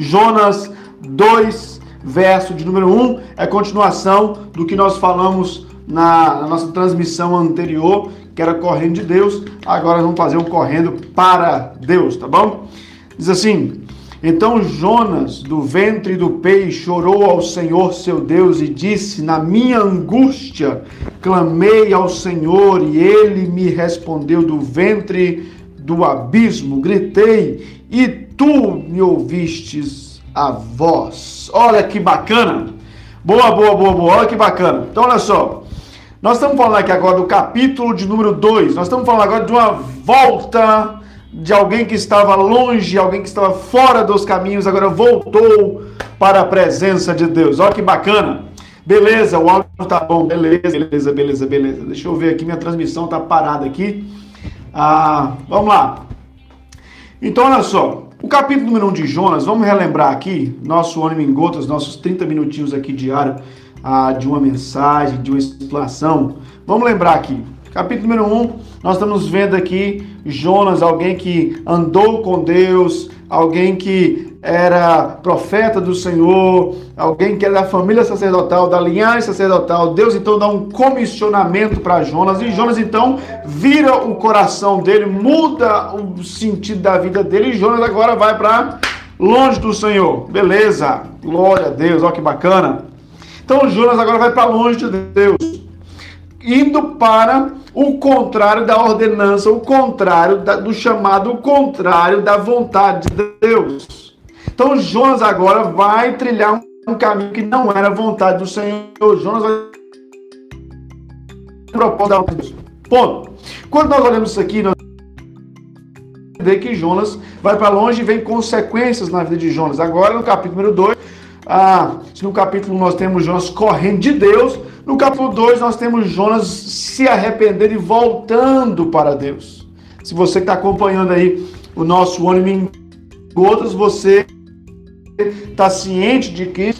Jonas 2, verso de número 1, é continuação do que nós falamos na, na nossa transmissão anterior, que era correndo de Deus. Agora vamos fazer um correndo para Deus, tá bom? Diz assim: Então Jonas, do ventre do peixe, chorou ao Senhor seu Deus e disse: Na minha angústia clamei ao Senhor e ele me respondeu do ventre do abismo, gritei e tu me ouvistes a voz. Olha que bacana! Boa, boa, boa, boa, olha que bacana. Então, olha só. Nós estamos falando aqui agora do capítulo de número 2. Nós estamos falando agora de uma volta de alguém que estava longe, alguém que estava fora dos caminhos, agora voltou para a presença de Deus. Olha que bacana. Beleza, o áudio tá bom. Beleza, beleza, beleza, beleza. Deixa eu ver aqui, minha transmissão tá parada aqui. Ah, vamos lá. Então, olha só. Capítulo número 1 um de Jonas, vamos relembrar aqui, nosso ônibus em gotas, nossos 30 minutinhos aqui diário ah, de uma mensagem, de uma explanação. Vamos lembrar aqui. Capítulo número 1, um, nós estamos vendo aqui Jonas, alguém que andou com Deus, alguém que era profeta do Senhor, alguém que era da família sacerdotal, da linhagem sacerdotal. Deus então dá um comissionamento para Jonas e Jonas então vira o coração dele, muda o sentido da vida dele e Jonas agora vai para longe do Senhor. Beleza, glória a Deus, olha que bacana. Então Jonas agora vai para longe de Deus, indo para o contrário da ordenança, o contrário da, do chamado, o contrário da vontade de Deus. Então Jonas agora vai trilhar um caminho que não era vontade do Senhor. Jonas vai propor da. Ponto. Quando nós olhamos isso aqui, nós ver que Jonas vai para longe e vem consequências na vida de Jonas. Agora, no capítulo número 2, ah, no capítulo nós temos Jonas correndo de Deus, no capítulo 2 nós temos Jonas se arrependendo e voltando para Deus. Se você está acompanhando aí o nosso ônibus gotas, você está ciente de que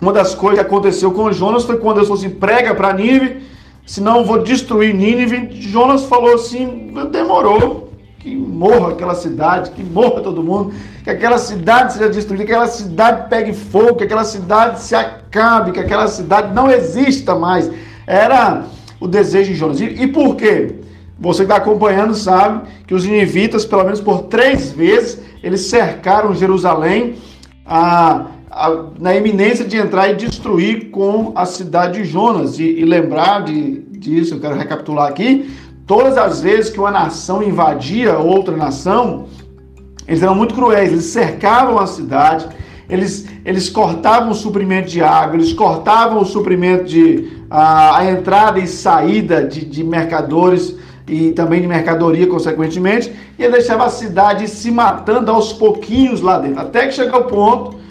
uma das coisas que aconteceu com Jonas foi quando Deus falou assim: prega para Nínive, senão vou destruir Nínive. Jonas falou assim: demorou, que morra aquela cidade, que morra todo mundo, que aquela cidade seja destruída, que aquela cidade pegue fogo, que aquela cidade se acabe, que aquela cidade não exista mais. Era o desejo de Jonas. E, e por quê? Você que está acompanhando sabe que os ninivitas, pelo menos por três vezes, eles cercaram Jerusalém a, a, na iminência de entrar e destruir com a cidade de Jonas. E, e lembrar de, disso, eu quero recapitular aqui, todas as vezes que uma nação invadia outra nação, eles eram muito cruéis, eles cercavam a cidade, eles, eles cortavam o suprimento de água, eles cortavam o suprimento de a, a entrada e saída de, de mercadores e também de mercadoria, consequentemente, e ele deixava a cidade se matando aos pouquinhos lá dentro, até que chega o ponto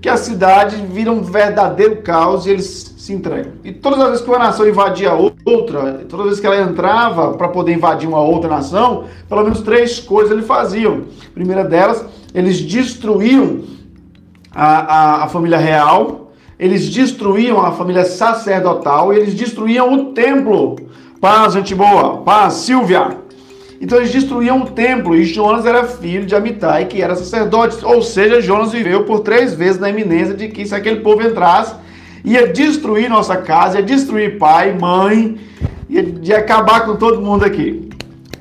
que a cidade vira um verdadeiro caos e eles se entregam. E todas as vezes que uma nação invadia outra, todas as vezes que ela entrava para poder invadir uma outra nação, pelo menos três coisas eles faziam. A primeira delas, eles destruíam a, a, a família real, eles destruíam a família sacerdotal e eles destruíam o templo. Paz, gente boa. Paz, Silvia. Então eles destruíam o templo e Jonas era filho de Amitai, que era sacerdote. Ou seja, Jonas viveu por três vezes na iminência de que se aquele povo entrasse, ia destruir nossa casa, ia destruir pai, mãe, ia, ia acabar com todo mundo aqui.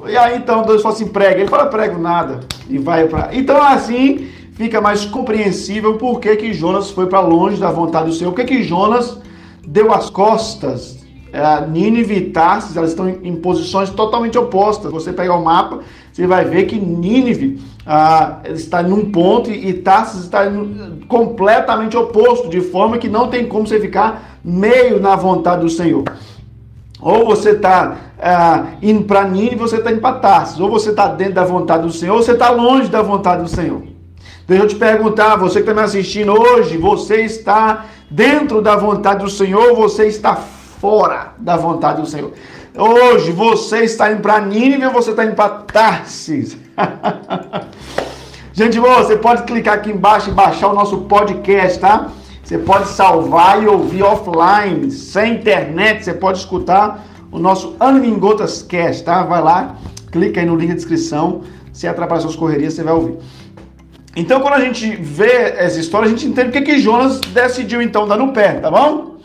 E aí então Deus falou assim, prega. Ele fala, prego nada. E vai para. Então assim fica mais compreensível por que, que Jonas foi para longe da vontade do Senhor. Por que, que Jonas deu as costas é, Nínive e Tarsis, elas estão em, posições totalmente opostas. Você pegar o mapa, você vai ver que Nínive ah, está num ponto e, Tarsis está no, completamente oposto, de forma que não tem como você ficar meio na vontade do Senhor. Ou você está ah, indo para Nínive, você está indo para Tarsis. Ou você está dentro da vontade do Senhor, ou você está longe da vontade do Senhor. Deixa eu te perguntar, você que está me assistindo hoje, você está dentro da vontade do Senhor, você está fora da vontade do Senhor. Hoje você está indo para Nínive você está indo para Tarsis? Gente boa, você pode clicar aqui embaixo e baixar o nosso podcast, tá? Você pode salvar e ouvir offline, sem internet, você pode escutar o nosso Anime em Gotas Cast, tá? Vai lá, clica aí no link da descrição, se atrapalhar suas correrias, você vai ouvir. Então, quando a gente vê essa história, a gente entende porque que Jonas decidiu então dar no pé, tá bom?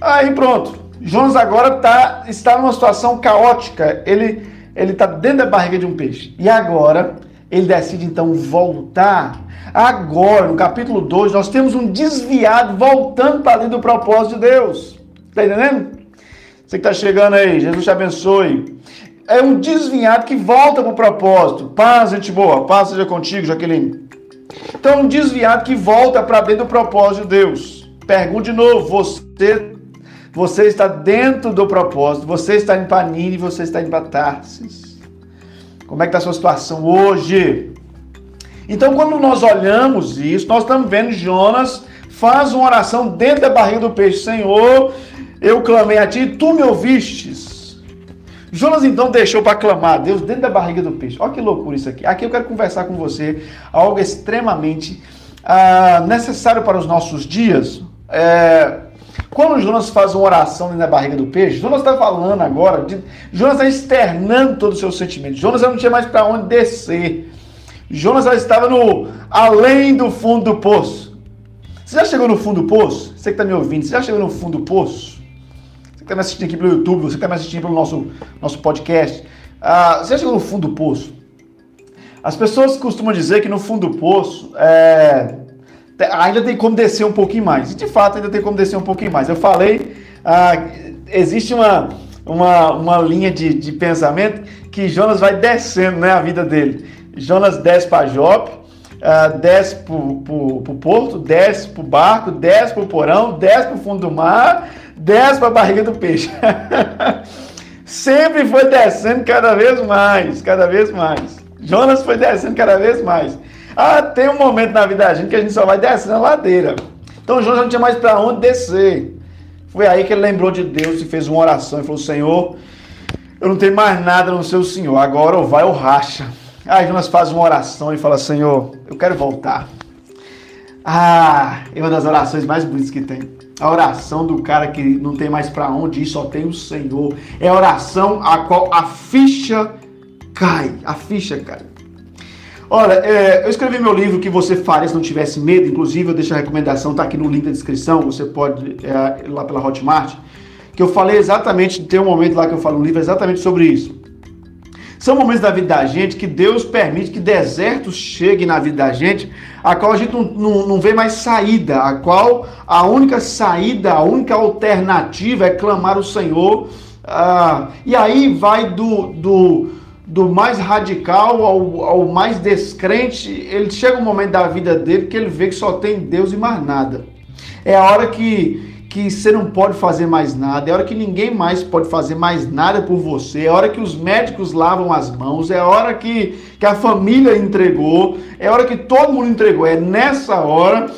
Aí pronto. Jonas agora tá, está numa situação caótica. Ele ele está dentro da barriga de um peixe. E agora ele decide então voltar. Agora, no capítulo 2, nós temos um desviado voltando para dentro do propósito de Deus. Está entendendo? Você que está chegando aí, Jesus te abençoe. É um desviado que volta para o propósito. Paz, gente boa. Paz seja contigo, Jaqueline. Então, é um desviado que volta para dentro do propósito de Deus. Pergunto de novo: você, você está dentro do propósito? Você está em Panini, você está em Tarsis? Como é que está a sua situação hoje? Então, quando nós olhamos isso, nós estamos vendo Jonas faz uma oração dentro da barriga do peixe. Senhor, eu clamei a ti, tu me ouvistes. Jonas então deixou para clamar a Deus dentro da barriga do peixe. Olha que loucura isso aqui. Aqui eu quero conversar com você algo extremamente ah, necessário para os nossos dias. É, quando Jonas faz uma oração da barriga do peixe, Jonas está falando agora, de, Jonas está externando todos os seus sentimentos. Jonas não tinha mais para onde descer. Jonas estava no além do fundo do poço. Você já chegou no fundo do poço? Você que está me ouvindo, você já chegou no fundo do poço? Você que está me assistindo aqui pelo YouTube, você que está me assistindo pelo nosso, nosso podcast. Ah, você já chegou no fundo do poço? As pessoas costumam dizer que no fundo do poço é, ainda tem como descer um pouquinho mais. E de fato ainda tem como descer um pouquinho mais. Eu falei, ah, existe uma, uma, uma linha de, de pensamento que Jonas vai descendo né, a vida dele. Jonas desce para Jope, uh, desce para o porto, desce para o barco, desce para o porão, desce para o fundo do mar, desce para a barriga do peixe. Sempre foi descendo cada vez mais, cada vez mais. Jonas foi descendo cada vez mais. Ah, tem um momento na vida da gente que a gente só vai descendo a ladeira. Então Jonas não tinha mais para onde descer. Foi aí que ele lembrou de Deus e fez uma oração e falou: Senhor, eu não tenho mais nada no seu Senhor, agora ou vai ou racha. Aí Jonas faz uma oração e fala: Senhor, eu quero voltar. Ah, é uma das orações mais bonitas que tem. A oração do cara que não tem mais para onde ir, só tem o Senhor. É a oração a qual a ficha cai. A ficha cai. Olha, é, eu escrevi meu livro que você faria se não tivesse medo. Inclusive, eu deixo a recomendação, tá aqui no link da descrição. Você pode é, ir lá pela Hotmart. Que eu falei exatamente, tem um momento lá que eu falo no livro exatamente sobre isso. São momentos da vida da gente que Deus permite que desertos cheguem na vida da gente, a qual a gente não, não, não vê mais saída, a qual a única saída, a única alternativa é clamar o Senhor. Ah, e aí vai do, do, do mais radical ao, ao mais descrente, ele chega um momento da vida dele que ele vê que só tem Deus e mais nada. É a hora que que você não pode fazer mais nada, é hora que ninguém mais pode fazer mais nada por você, é hora que os médicos lavam as mãos, é hora que, que a família entregou, é hora que todo mundo entregou. É nessa hora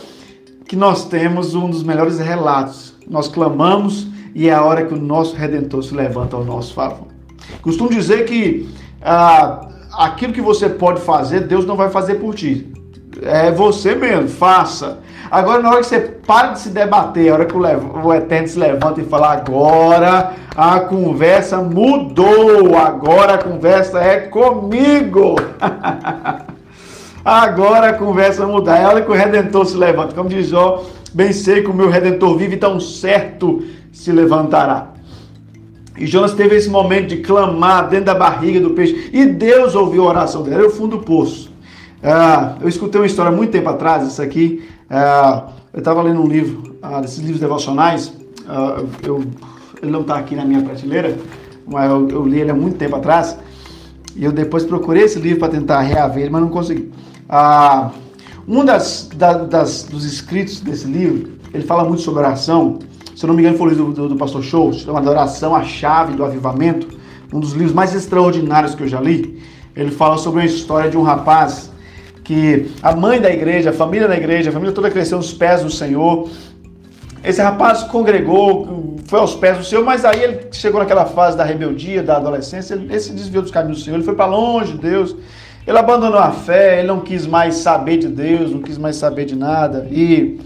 que nós temos um dos melhores relatos. Nós clamamos e é a hora que o nosso Redentor se levanta ao nosso favor. Costumo dizer que ah, aquilo que você pode fazer, Deus não vai fazer por ti. É você mesmo, faça. Agora, na hora que você para de se debater, a hora que o, o Eterno se levanta e fala, agora a conversa mudou, agora a conversa é comigo. agora a conversa muda. É a hora que o Redentor se levanta. Como diz Jó, bem sei que o meu Redentor vive, tão certo se levantará. E Jonas teve esse momento de clamar dentro da barriga do peixe. E Deus ouviu a oração dele. Era o fundo do poço. Ah, eu escutei uma história muito tempo atrás, isso aqui. Ah, eu estava lendo um livro, ah, desses livros devocionais. Ah, eu, ele não está aqui na minha prateleira, mas eu, eu, li ele há muito tempo atrás. E eu depois procurei esse livro para tentar reaver ele, mas não consegui. Ah, um das, da, das, dos escritos desse livro, ele fala muito sobre oração. Se não me engano, foi o livro do, do, do pastor Show, chamado Oração, a Chave do Avivamento. Um dos livros mais extraordinários que eu já li. Ele fala sobre a história de um rapaz que a mãe da igreja, a família da igreja, a família toda cresceu aos pés do Senhor. Esse rapaz congregou, foi aos pés do Senhor, mas aí ele chegou naquela fase da rebeldia, da adolescência, ele, ele se desviou dos caminhos do Senhor, ele foi para longe de Deus, ele abandonou a fé, ele não quis mais saber de Deus, não quis mais saber de nada. E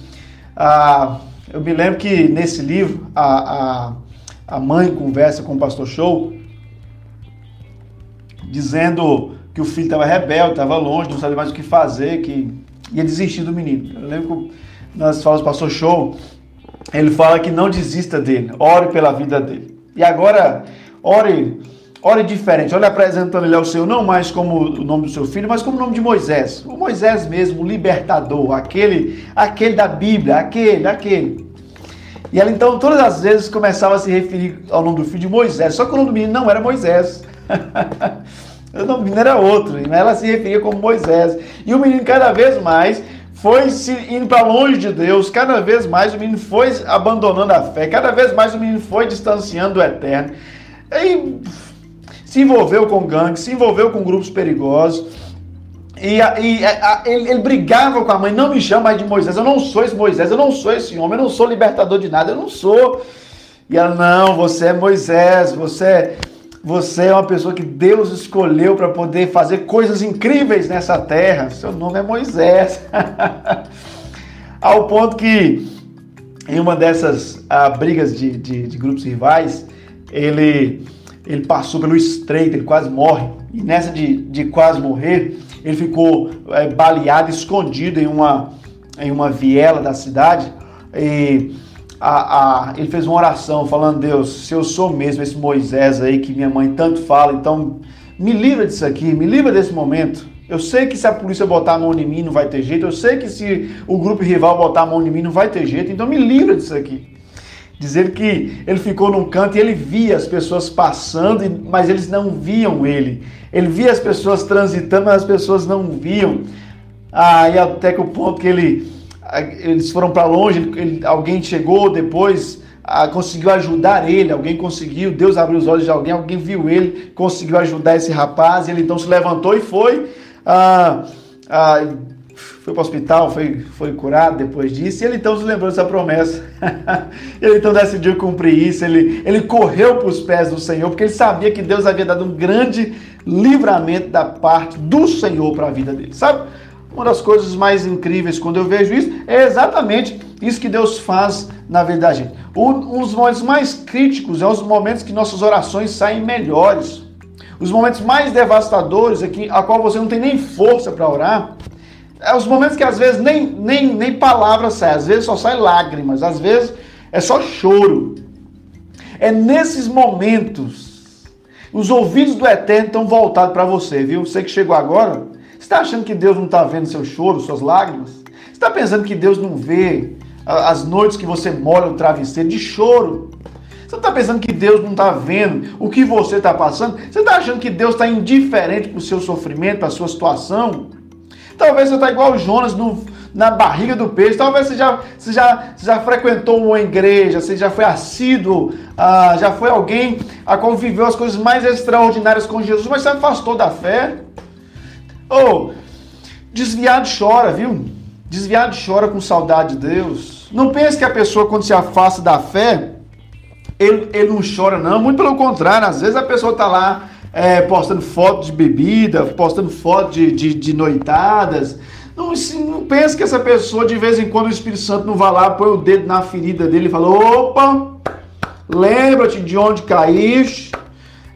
ah, eu me lembro que nesse livro, a, a, a mãe conversa com o pastor Show, dizendo que o filho estava rebelde, estava longe, não sabia mais o que fazer, que ia desistir do menino. Eu lembro que nas falas do pastor Show, ele fala que não desista dele, ore pela vida dele. E agora, ore, ore diferente, ore apresentando ele ao Senhor, não mais como o nome do seu filho, mas como o nome de Moisés. O Moisés mesmo, o libertador, aquele, aquele da Bíblia, aquele, aquele. E ela então, todas as vezes, começava a se referir ao nome do filho de Moisés, só que o nome do menino não era Moisés. o nome do menino era outro, mas ela se referia como Moisés. E o menino, cada vez mais, foi se indo para longe de Deus, cada vez mais o menino foi abandonando a fé, cada vez mais o menino foi distanciando do eterno. E se envolveu com gangues, se envolveu com grupos perigosos. E, e a, ele, ele, brigava com a mãe, não me chama de Moisés, eu não sou esse Moisés, eu não sou esse homem, eu não sou libertador de nada, eu não sou. E ela, não, você é Moisés, você é você é uma pessoa que Deus escolheu para poder fazer coisas incríveis nessa terra. Seu nome é Moisés. Ao ponto que, em uma dessas ah, brigas de, de, de, grupos rivais, ele, ele passou pelo estreito, ele quase morre. E nessa de, de quase morrer, ele ficou é, baleado, escondido em uma, em uma viela da cidade. E a, a, ele fez uma oração falando, Deus, se eu sou mesmo esse Moisés aí que minha mãe tanto fala, então me livra disso aqui, me livra desse momento. Eu sei que se a polícia botar a mão em mim não vai ter jeito, eu sei que se o grupo rival botar a mão em mim não vai ter jeito, então me livra disso aqui. Dizer que ele ficou num canto e ele via as pessoas passando, mas eles não viam ele. Ele via as pessoas transitando, mas as pessoas não viam. Ah, e até que o ponto que ele eles foram para longe, ele, alguém chegou depois, ah, conseguiu ajudar ele, alguém conseguiu, Deus abriu os olhos de alguém, alguém viu ele, conseguiu ajudar esse rapaz, ele então se levantou e foi, ah, ah, foi para o hospital, foi, foi curado depois disso, e ele então se lembrou dessa promessa, ele então decidiu cumprir isso, ele, ele correu para os pés do Senhor, porque ele sabia que Deus havia dado um grande livramento da parte do Senhor para a vida dele, sabe? Uma das coisas mais incríveis quando eu vejo isso é exatamente isso que Deus faz na vida da gente. Um dos momentos mais críticos é os momentos que nossas orações saem melhores. Os momentos mais devastadores é que, a qual você não tem nem força para orar. É os momentos que às vezes nem, nem, nem palavras saem, às vezes só sai lágrimas, às vezes é só choro. É nesses momentos os ouvidos do Eterno estão voltados para você, viu? Você que chegou agora, está achando que Deus não está vendo seu choro, suas lágrimas? Está pensando que Deus não vê as noites que você molha o travesseiro de choro? Você está pensando que Deus não está vendo o que você está passando? Você está achando que Deus está indiferente para o seu sofrimento, para a sua situação? Talvez você está igual Jonas no, na barriga do peixe. Talvez você já, você já, você já frequentou uma igreja, você já foi assíduo, ah, já foi alguém a qual viveu as coisas mais extraordinárias com Jesus, mas se afastou da fé. Ou, oh, desviado chora, viu? Desviado chora com saudade de Deus. Não pense que a pessoa, quando se afasta da fé, ele, ele não chora, não. Muito pelo contrário, às vezes a pessoa está lá é, postando foto de bebida, postando foto de, de, de noitadas. Não, não pense que essa pessoa, de vez em quando, o Espírito Santo não vai lá, põe o dedo na ferida dele e fala: opa, lembra-te de onde caíste.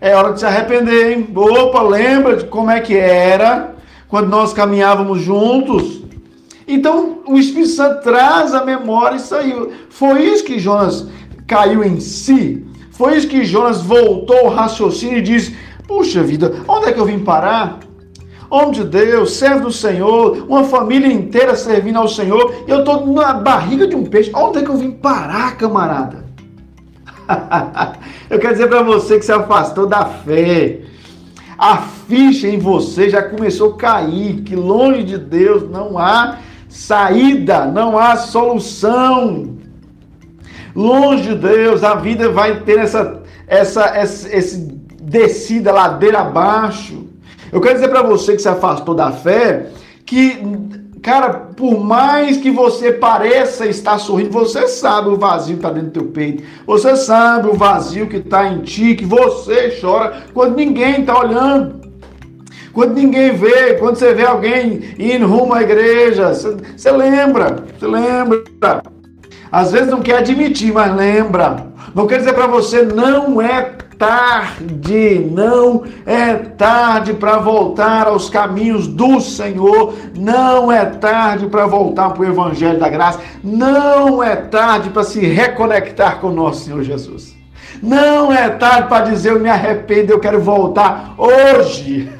É hora de se arrepender, hein? Opa, lembra de como é que era quando nós caminhávamos juntos. Então o Espírito Santo traz a memória e saiu. Foi isso que Jonas caiu em si. Foi isso que Jonas voltou ao raciocínio e disse: Puxa vida, onde é que eu vim parar? Homem de Deus, servo do Senhor, uma família inteira servindo ao Senhor, e eu estou na barriga de um peixe. Onde é que eu vim parar, camarada? eu quero dizer para você que se afastou da fé, a ficha em você já começou a cair, que longe de Deus não há saída, não há solução. Longe de Deus, a vida vai ter essa, essa, essa esse descida ladeira abaixo. Eu quero dizer para você que se afastou da fé que Cara, por mais que você pareça estar sorrindo, você sabe o vazio que está dentro do teu peito. Você sabe o vazio que está em ti, que você chora quando ninguém está olhando. Quando ninguém vê, quando você vê alguém indo rumo à igreja, você, lembra, você lembra. Às vezes não quer admitir, mas lembra. Não quer dizer para você, não é tarde, não é tarde para voltar aos caminhos do Senhor, não é tarde para voltar para o Evangelho da Graça, não é tarde para se reconectar com o nosso Senhor Jesus. Não é tarde para dizer eu me arrependo, eu quero voltar hoje.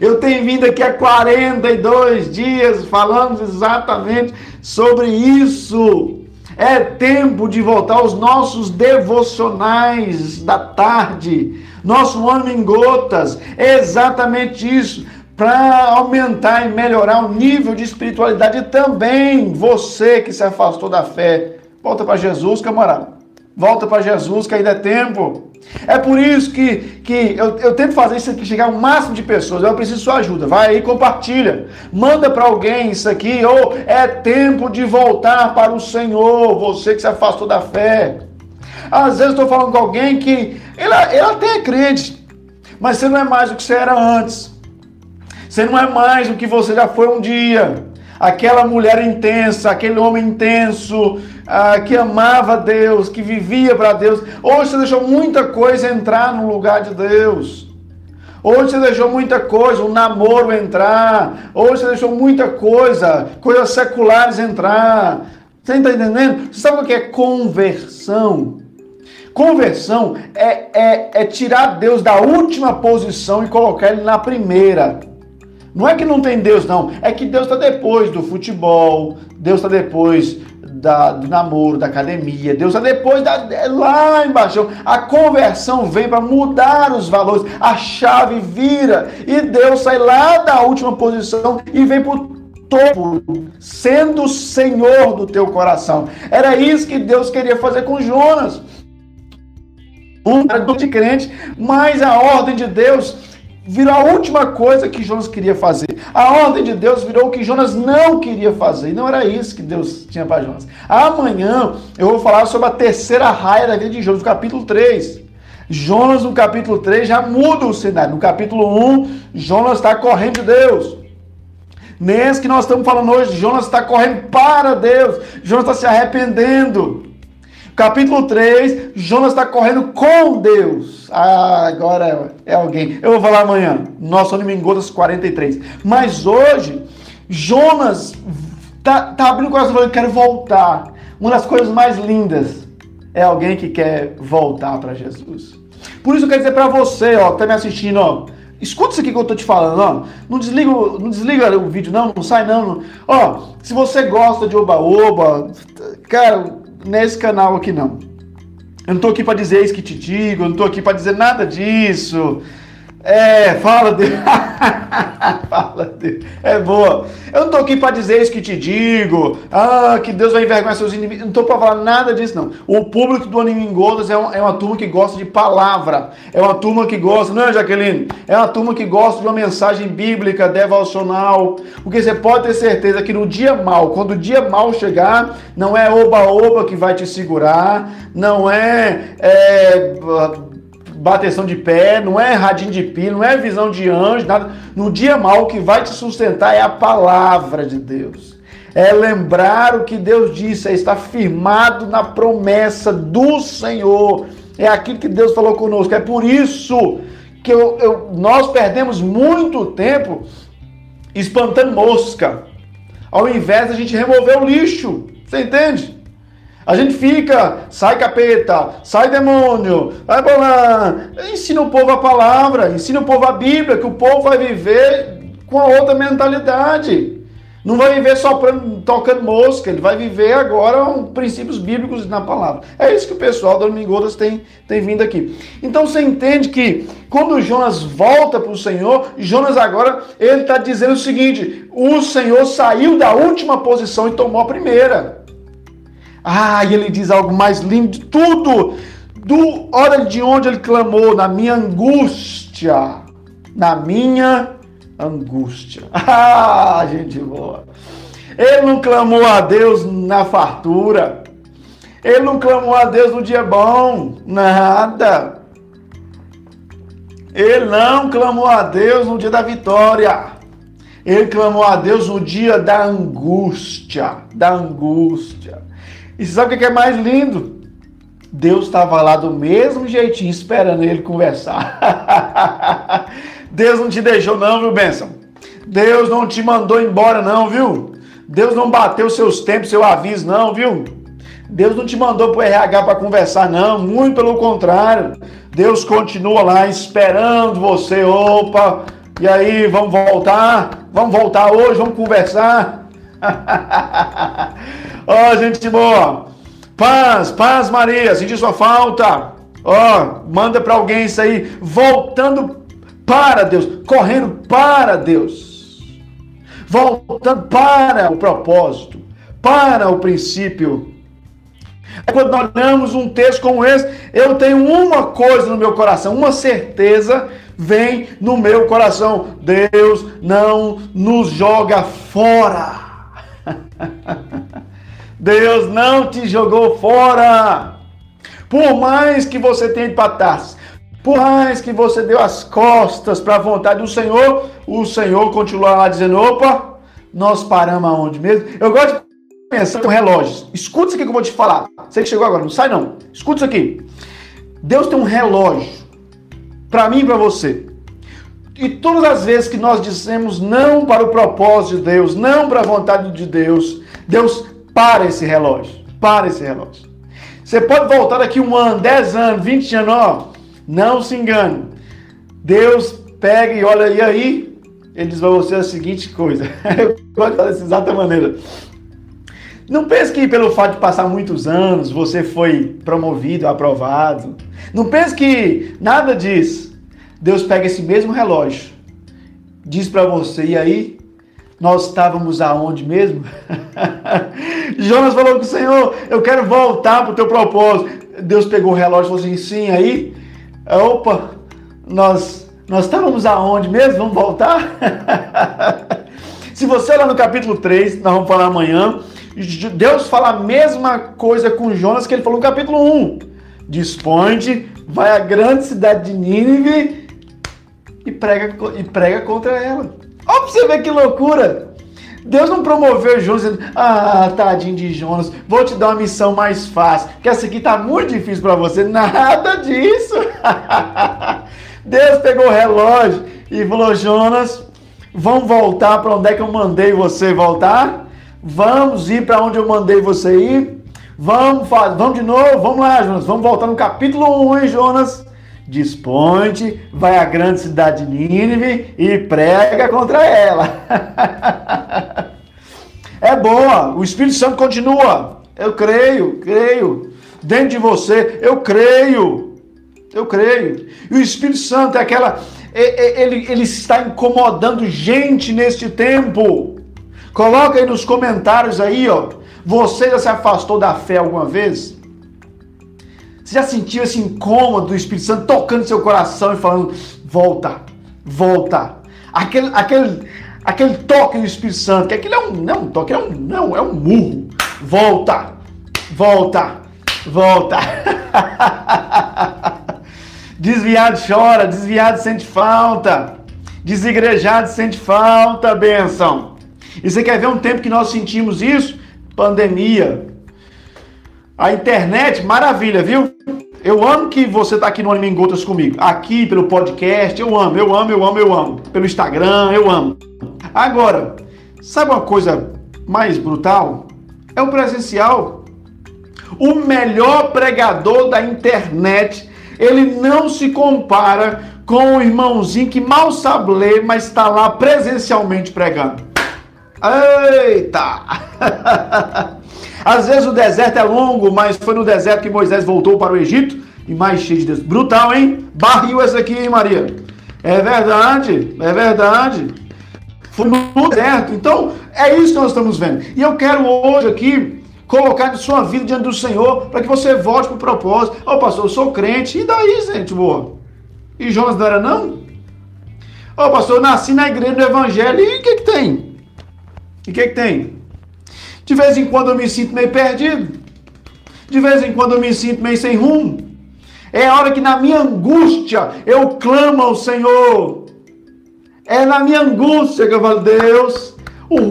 Eu tenho vindo aqui há 42 dias falando exatamente sobre isso. É tempo de voltar aos nossos devocionais da tarde, nosso ano em gotas. É exatamente isso. Para aumentar e melhorar o nível de espiritualidade também. Você que se afastou da fé, volta para Jesus, camarada. Volta para Jesus, que ainda é tempo. É por isso que, que eu, eu tento fazer isso aqui, chegar ao máximo de pessoas. Eu preciso de sua ajuda. Vai aí, compartilha. Manda para alguém isso aqui. Ou é tempo de voltar para o Senhor. Você que se afastou da fé. Às vezes estou falando com alguém que ele, ele até é crente, mas você não é mais o que você era antes. Você não é mais o que você já foi um dia aquela mulher intensa, aquele homem intenso, ah, que amava Deus, que vivia para Deus. Hoje você deixou muita coisa entrar no lugar de Deus. Hoje você deixou muita coisa, o um namoro entrar. Hoje você deixou muita coisa, coisas seculares entrar. Você está entendendo? Você sabe o que é conversão? Conversão é, é, é tirar Deus da última posição e colocar Ele na primeira. Não é que não tem Deus, não. É que Deus está depois do futebol, Deus está depois da, do namoro, da academia. Deus está depois da, lá embaixo. A conversão vem para mudar os valores. A chave vira e Deus sai lá da última posição e vem para o topo, sendo o Senhor do teu coração. Era isso que Deus queria fazer com Jonas. Um de crente, mas a ordem de Deus virou a última coisa que Jonas queria fazer. A ordem de Deus virou o que Jonas não queria fazer. E não era isso que Deus tinha para Jonas. Amanhã eu vou falar sobre a terceira raia da vida de Jonas, no capítulo 3. Jonas, no capítulo 3, já muda o cenário. No capítulo 1, Jonas está correndo de Deus. Nesse que nós estamos falando hoje, Jonas está correndo para Deus. Jonas está se arrependendo. Capítulo 3, Jonas está correndo com Deus. Ah, agora é alguém. Eu vou falar amanhã. Nosso anime em Gotas 43. Mas hoje, Jonas tá, tá abrindo o coração falando, quero voltar. Uma das coisas mais lindas é alguém que quer voltar para Jesus. Por isso eu quero dizer para você, ó, que tá me assistindo, ó, Escuta isso aqui que eu tô te falando, ó. Não desliga, não desliga o vídeo, não, não sai não. Ó, se você gosta de oba-oba, cara, nesse canal aqui não. Eu não estou aqui para dizer isso que te digo, eu não estou aqui para dizer nada disso. É, fala Deus. fala Deus. É boa. Eu não estou aqui para dizer isso que te digo. Ah, que Deus vai envergonhar seus inimigos. Não estou para falar nada disso, não. O público do Animingodas é, um, é uma turma que gosta de palavra. É uma turma que gosta, não é, Jaqueline? É uma turma que gosta de uma mensagem bíblica, devocional. Porque você pode ter certeza que no dia mal, quando o dia mal chegar, não é oba-oba que vai te segurar, não é, é bateção de pé, não é radinho de pilha, não é visão de anjo, nada. No dia mal, o que vai te sustentar é a palavra de Deus. É lembrar o que Deus disse, é estar firmado na promessa do Senhor. É aquilo que Deus falou conosco. É por isso que eu, eu, nós perdemos muito tempo espantando mosca, ao invés da gente remover o lixo. Você entende? A gente fica, sai capeta, sai demônio, vai bolar. Ensina o povo a palavra, ensina o povo a Bíblia, que o povo vai viver com a outra mentalidade. Não vai viver só tocando mosca, ele vai viver agora um, princípios bíblicos na palavra. É isso que o pessoal da Domingodas tem, tem vindo aqui. Então você entende que quando Jonas volta para o Senhor, Jonas agora ele está dizendo o seguinte: o Senhor saiu da última posição e tomou a primeira. Ah, e ele diz algo mais lindo de tudo. Do, olha de onde ele clamou, na minha angústia. Na minha angústia. Ah, gente boa. Ele não clamou a Deus na fartura. Ele não clamou a Deus no dia bom. Nada. Ele não clamou a Deus no dia da vitória. Ele clamou a Deus no dia da angústia. Da angústia. E sabe o que é mais lindo? Deus estava lá do mesmo jeitinho, esperando ele conversar. Deus não te deixou, não, viu, Benção? Deus não te mandou embora, não, viu? Deus não bateu seus tempos, seu aviso, não, viu? Deus não te mandou para o RH para conversar, não. Muito pelo contrário. Deus continua lá esperando você. Opa, e aí, vamos voltar? Vamos voltar hoje, vamos conversar? Ó, oh, gente boa. Paz, paz, Maria, senti sua falta. Ó, oh, manda para alguém isso aí. Voltando para Deus, correndo para Deus. Voltando para o propósito, para o princípio. Quando nós lemos um texto como esse, eu tenho uma coisa no meu coração, uma certeza vem no meu coração: Deus não nos joga fora. Deus não te jogou fora. Por mais que você tenha trás, por mais que você deu as costas para a vontade do Senhor, o Senhor continua lá dizendo: opa, nós paramos aonde mesmo? Eu gosto de pensar com relógios. Escuta isso aqui que eu vou te falar. Você que chegou agora, não sai não. Escuta isso aqui. Deus tem um relógio para mim e para você. E todas as vezes que nós dissemos não para o propósito de Deus, não para a vontade de Deus, Deus para esse relógio. Para esse relógio. Você pode voltar daqui um ano, dez anos, vinte anos, ó. Não se engane. Deus pega e olha, e aí? Ele diz para você a seguinte coisa. Eu gosto dessa exata maneira. Não pense que pelo fato de passar muitos anos você foi promovido, aprovado. Não pense que nada disso. Deus pega esse mesmo relógio, diz para você, e aí? Nós estávamos aonde mesmo? Jonas falou com o Senhor, eu quero voltar para o teu propósito. Deus pegou o relógio e falou assim, sim, aí? Opa, nós, nós estávamos aonde mesmo? Vamos voltar? Se você lá no capítulo 3, nós vamos falar amanhã, Deus fala a mesma coisa com Jonas que ele falou no capítulo 1. Dispõe vai à grande cidade de Nínive e prega, e prega contra ela. Olha pra você ver que loucura! Deus não promoveu Jonas dizendo, ah, tadinho de Jonas, vou te dar uma missão mais fácil, que essa aqui tá muito difícil para você. Nada disso! Deus pegou o relógio e falou, Jonas, vamos voltar para onde é que eu mandei você voltar? Vamos ir para onde eu mandei você ir. Vamos, vamos de novo, vamos lá, Jonas. Vamos voltar no capítulo 1, hein, Jonas? Dispõe, vai à grande cidade de Nínive e prega contra ela. é boa, o Espírito Santo continua. Eu creio, creio. Dentro de você, eu creio. Eu creio. E o Espírito Santo é aquela. Ele, ele está incomodando gente neste tempo. Coloca aí nos comentários aí, ó. Você já se afastou da fé alguma vez? Você já sentiu esse incômodo do Espírito Santo tocando seu coração e falando: volta, volta. Aquele, aquele, aquele toque do Espírito Santo, que aquilo é um, não é um toque, é um, não, é um murro. Volta, volta, volta. desviado chora, desviado sente falta, desigrejado sente falta, bênção. E você quer ver um tempo que nós sentimos isso? Pandemia. A internet, maravilha, viu? Eu amo que você está aqui no Anime Gotas comigo. Aqui pelo podcast, eu amo, eu amo, eu amo, eu amo. Pelo Instagram, eu amo. Agora, sabe uma coisa mais brutal? É o presencial. O melhor pregador da internet, ele não se compara com o irmãozinho que mal sabe ler, mas está lá presencialmente pregando. Eita! Às vezes o deserto é longo, mas foi no deserto que Moisés voltou para o Egito e mais cheio de Deus. Brutal, hein? Barril essa aqui, hein, Maria? É verdade, é verdade. Foi no deserto. Então, é isso que nós estamos vendo. E eu quero hoje aqui colocar de sua vida diante do Senhor para que você volte para o propósito. Ô, oh, pastor, eu sou crente. E daí, gente boa? E Jonas não era, não? Ô, oh, pastor, eu nasci na igreja do evangelho. E o que, que tem? E o que, que tem? De vez em quando eu me sinto meio perdido. De vez em quando eu me sinto meio sem rumo. É a hora que na minha angústia eu clamo ao Senhor. É na minha angústia que eu falo, Deus,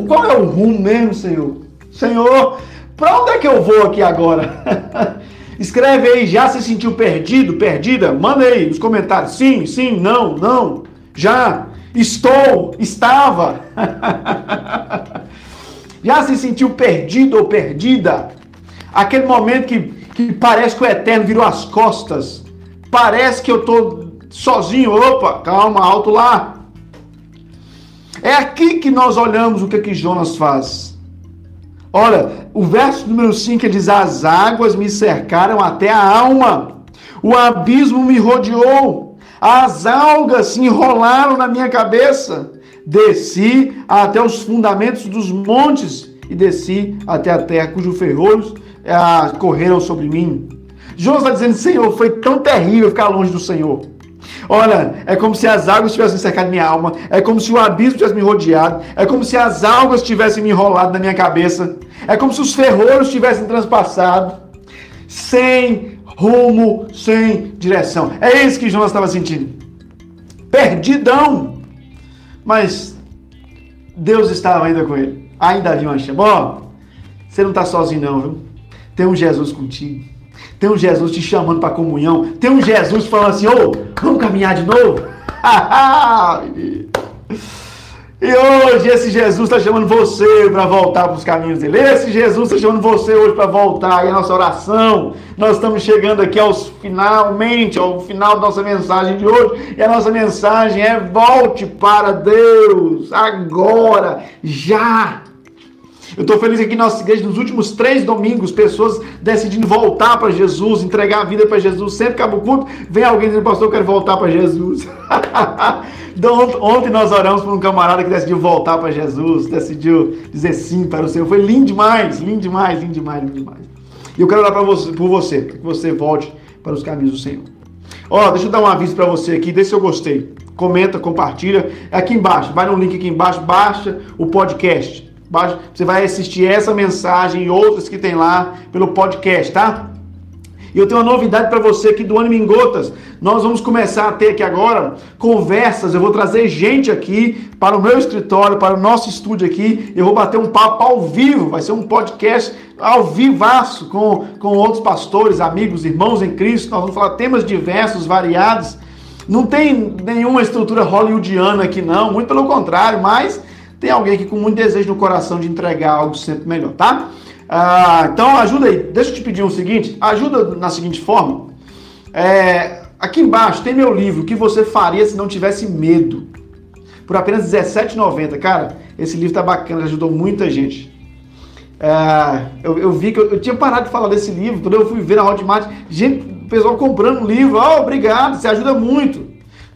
qual é o rumo mesmo, Senhor? Senhor, para onde é que eu vou aqui agora? Escreve aí, já se sentiu perdido, perdida? Manda aí nos comentários. Sim, sim, não, não. Já. Estou, estava. já se sentiu perdido ou perdida? Aquele momento que, que parece que o eterno virou as costas. Parece que eu estou sozinho. Opa, calma, alto lá. É aqui que nós olhamos o que, que Jonas faz. Olha, o verso número 5 diz: As águas me cercaram até a alma, o abismo me rodeou, as algas se enrolaram na minha cabeça. Desci até os fundamentos dos montes e desci até a terra, cujos ferrolhos ah, correram sobre mim. Jonas está dizendo: Senhor, foi tão terrível ficar longe do Senhor. Olha, é como se as águas tivessem cercado minha alma, é como se o abismo tivesse me rodeado, é como se as algas tivessem me enrolado na minha cabeça, é como se os ferrolhos tivessem transpassado, sem rumo, sem direção. É isso que Jonas estava sentindo. Perdidão. Mas Deus estava ainda com ele. Ainda havia uma chama. Ó, você não está sozinho não, viu? Tem um Jesus contigo. Tem um Jesus te chamando para comunhão. Tem um Jesus falando assim: ô, oh, vamos caminhar de novo? e hoje esse Jesus está chamando você para voltar para os caminhos dele. Esse Jesus está chamando você hoje para voltar. E a nossa oração, nós estamos chegando aqui aos finalmente, ao final da nossa mensagem de hoje. E a nossa mensagem é: volte para Deus agora, já. Eu estou feliz aqui na nossa igreja, nos últimos três domingos, pessoas decidindo voltar para Jesus, entregar a vida para Jesus. Sempre acaba o culto, vem alguém dizendo, pastor, eu quero voltar para Jesus. então, ontem nós oramos por um camarada que decidiu voltar para Jesus, decidiu dizer sim para o Senhor. Foi lindo demais, lindo demais, lindo demais, lindo demais. E eu quero orar você, por você, para que você volte para os caminhos do Senhor. Ó, oh, deixa eu dar um aviso para você aqui, deixa eu gostei. Comenta, compartilha. É aqui embaixo, vai no link aqui embaixo, baixa o podcast. Você vai assistir essa mensagem e outras que tem lá pelo podcast, tá? E eu tenho uma novidade para você aqui do Ânimo em Gotas. Nós vamos começar a ter aqui agora conversas. Eu vou trazer gente aqui para o meu escritório, para o nosso estúdio aqui. Eu vou bater um papo ao vivo. Vai ser um podcast ao vivaço com, com outros pastores, amigos, irmãos em Cristo. Nós vamos falar temas diversos, variados. Não tem nenhuma estrutura hollywoodiana aqui, não. Muito pelo contrário, mas tem alguém aqui com muito desejo no coração de entregar algo sempre melhor, tá? Ah, então ajuda aí. Deixa eu te pedir o um seguinte, ajuda na seguinte forma. É, aqui embaixo tem meu livro, o que você faria se não tivesse medo? Por apenas R$17,90. Cara, esse livro tá bacana, ajudou muita gente. É, eu, eu, vi que eu, eu, tinha parado de falar desse livro, quando eu fui ver na Hotmart, gente, o pessoal comprando o livro, oh, obrigado, você ajuda muito.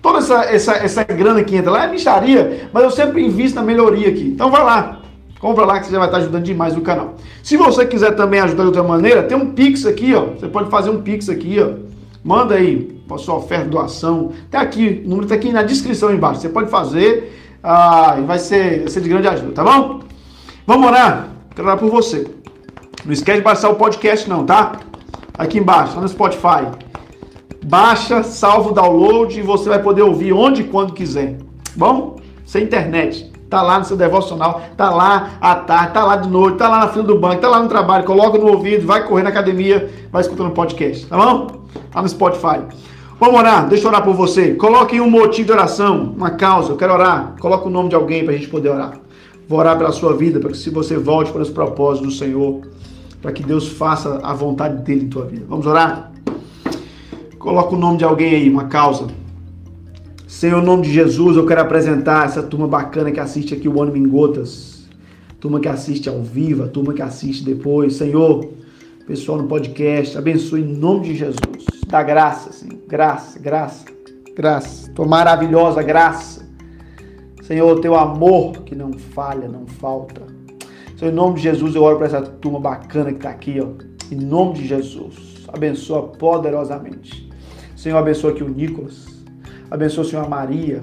Toda essa, essa, essa grana que entra lá é micharia, mas eu sempre invisto na melhoria aqui. Então vai lá, compra lá que você já vai estar ajudando demais o canal. Se você quiser também ajudar de outra maneira, tem um Pix aqui, ó. Você pode fazer um Pix aqui, ó. Manda aí a sua oferta, doação. Tá aqui, o número está aqui na descrição embaixo. Você pode fazer ah, e vai ser, vai ser de grande ajuda, tá bom? Vamos orar? Quero orar por você. Não esquece de baixar o podcast não, tá? Aqui embaixo, lá no Spotify baixa, salva o download e você vai poder ouvir onde e quando quiser. Bom? Sem internet. Tá lá no seu devocional, tá lá à tarde, tá lá de noite, tá lá na fila do banco, tá lá no trabalho, coloca no ouvido, vai correr na academia, vai escutando podcast, tá bom? Lá no Spotify. Vamos orar, deixa eu orar por você. Coloque um motivo de oração, uma causa, eu quero orar. Coloque o nome de alguém para a gente poder orar. Vou orar pela sua vida, para que se você volte para os propósitos do Senhor, para que Deus faça a vontade dele em tua vida. Vamos orar? Coloca o nome de alguém aí, uma causa. Senhor, em nome de Jesus, eu quero apresentar essa turma bacana que assiste aqui o Ânimo em Gotas. Turma que assiste ao vivo, turma que assiste depois. Senhor, pessoal no podcast, abençoe em nome de Jesus. Dá graça, Senhor. Graça, graça, graça. Tua maravilhosa graça. Senhor, teu amor que não falha, não falta. Senhor, em nome de Jesus, eu oro para essa turma bacana que está aqui, ó. Em nome de Jesus. Abençoa poderosamente. Senhor, abençoa aqui o Nicolas. Abençoa, Senhor, a Maria,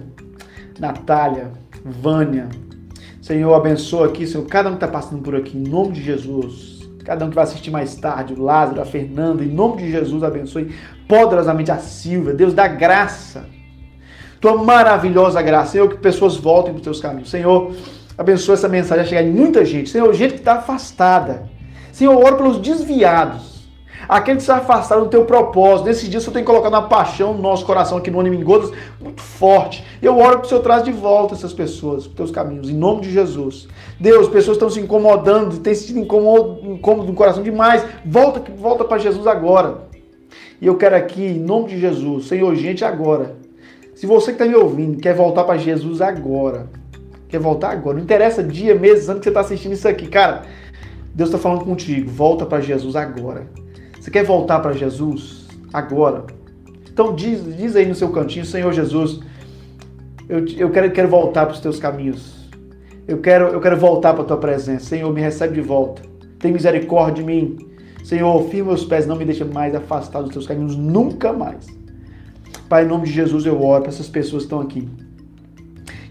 Natália, Vânia. Senhor, abençoa aqui, Senhor, cada um que está passando por aqui, em nome de Jesus. Cada um que vai assistir mais tarde, o Lázaro, a Fernanda, em nome de Jesus, abençoe poderosamente a Silvia. Deus dá graça. Tua maravilhosa graça. Senhor, que pessoas voltem para os teus caminhos. Senhor, abençoa essa mensagem a chegar em muita gente. Senhor, gente que está afastada. Senhor, oro pelos desviados aqueles que se afastaram do teu propósito. Nesses dias, o Senhor tem colocado uma paixão no nosso coração aqui no Anime Gotas muito forte. Eu oro que o Senhor traz de volta essas pessoas para teus caminhos, em nome de Jesus. Deus, pessoas estão se incomodando, têm sentido incômodo, no coração demais. Volta, volta para Jesus agora. E eu quero aqui, em nome de Jesus, Senhor, gente, agora. Se você que está me ouvindo quer voltar para Jesus agora, quer voltar agora, não interessa dia, mês, ano que você está assistindo isso aqui, cara, Deus está falando contigo, volta para Jesus agora. Você quer voltar para Jesus agora? Então diz, diz aí no seu cantinho, Senhor Jesus, eu, eu quero, quero voltar para os teus caminhos. Eu quero, eu quero voltar para a tua presença. Senhor, me recebe de volta. Tem misericórdia de mim. Senhor, firma meus pés, não me deixa mais afastado dos teus caminhos, nunca mais. Pai, em nome de Jesus eu oro para essas pessoas que estão aqui.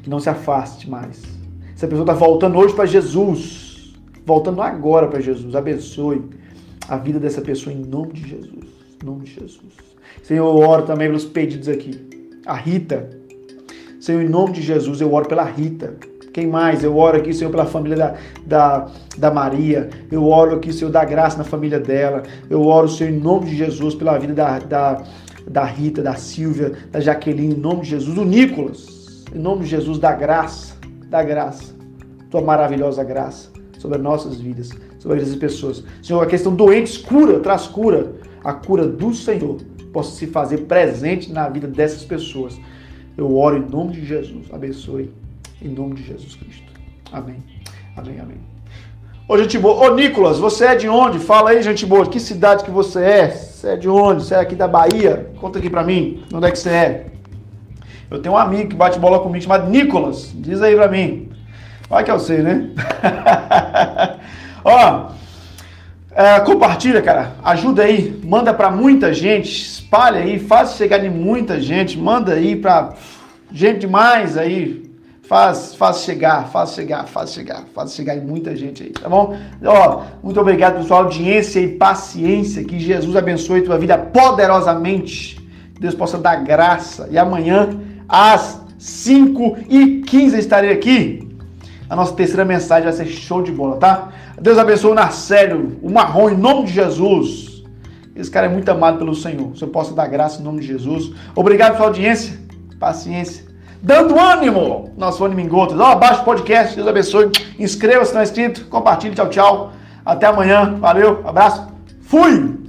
Que não se afaste mais. Essa pessoa está voltando hoje para Jesus. Voltando agora para Jesus. Abençoe a vida dessa pessoa em nome de Jesus. Em nome de Jesus. Senhor, eu oro também pelos pedidos aqui. A Rita. Senhor, em nome de Jesus, eu oro pela Rita. Quem mais? Eu oro aqui, Senhor, pela família da, da, da Maria. Eu oro aqui, Senhor, da graça na família dela. Eu oro, Senhor, em nome de Jesus, pela vida da, da, da Rita, da Silvia, da Jaqueline, em nome de Jesus. O Nicolas, em nome de Jesus, da graça, da graça. Tua maravilhosa graça sobre as nossas vidas, sobre essas pessoas. Senhor, a questão doentes, cura, traz cura. A cura do Senhor possa se fazer presente na vida dessas pessoas. Eu oro em nome de Jesus. Abençoe em nome de Jesus Cristo. Amém. Amém, amém. Ô, gente boa. Ô, Nicolas, você é de onde? Fala aí, gente boa. Que cidade que você é? Você é de onde? Você é aqui da Bahia? Conta aqui pra mim. Onde é que você é? Eu tenho um amigo que bate bola comigo chamado Nicolas. Diz aí pra mim. Vai que eu sei, né? Ó, é, compartilha, cara. Ajuda aí. Manda pra muita gente. Espalha aí. Faz chegar de muita gente. Manda aí pra gente demais aí. Faz, faz chegar, faz chegar, faz chegar, faz chegar em muita gente aí, tá bom? Ó, muito obrigado por sua audiência e paciência. Que Jesus abençoe tua vida poderosamente. Deus possa dar graça. E amanhã, às 5 e 15 estarei aqui. A nossa terceira mensagem vai ser show de bola, tá? Deus abençoe o Narcélio, o Marrom, em nome de Jesus. Esse cara é muito amado pelo Senhor. O Senhor possa dar graça em nome de Jesus. Obrigado pela audiência, paciência dando ânimo. Nosso ânimo em gotas. Ó, abaixa o podcast, Deus abençoe. Inscreva-se se não é inscrito, compartilhe, tchau, tchau. Até amanhã, valeu, abraço, fui!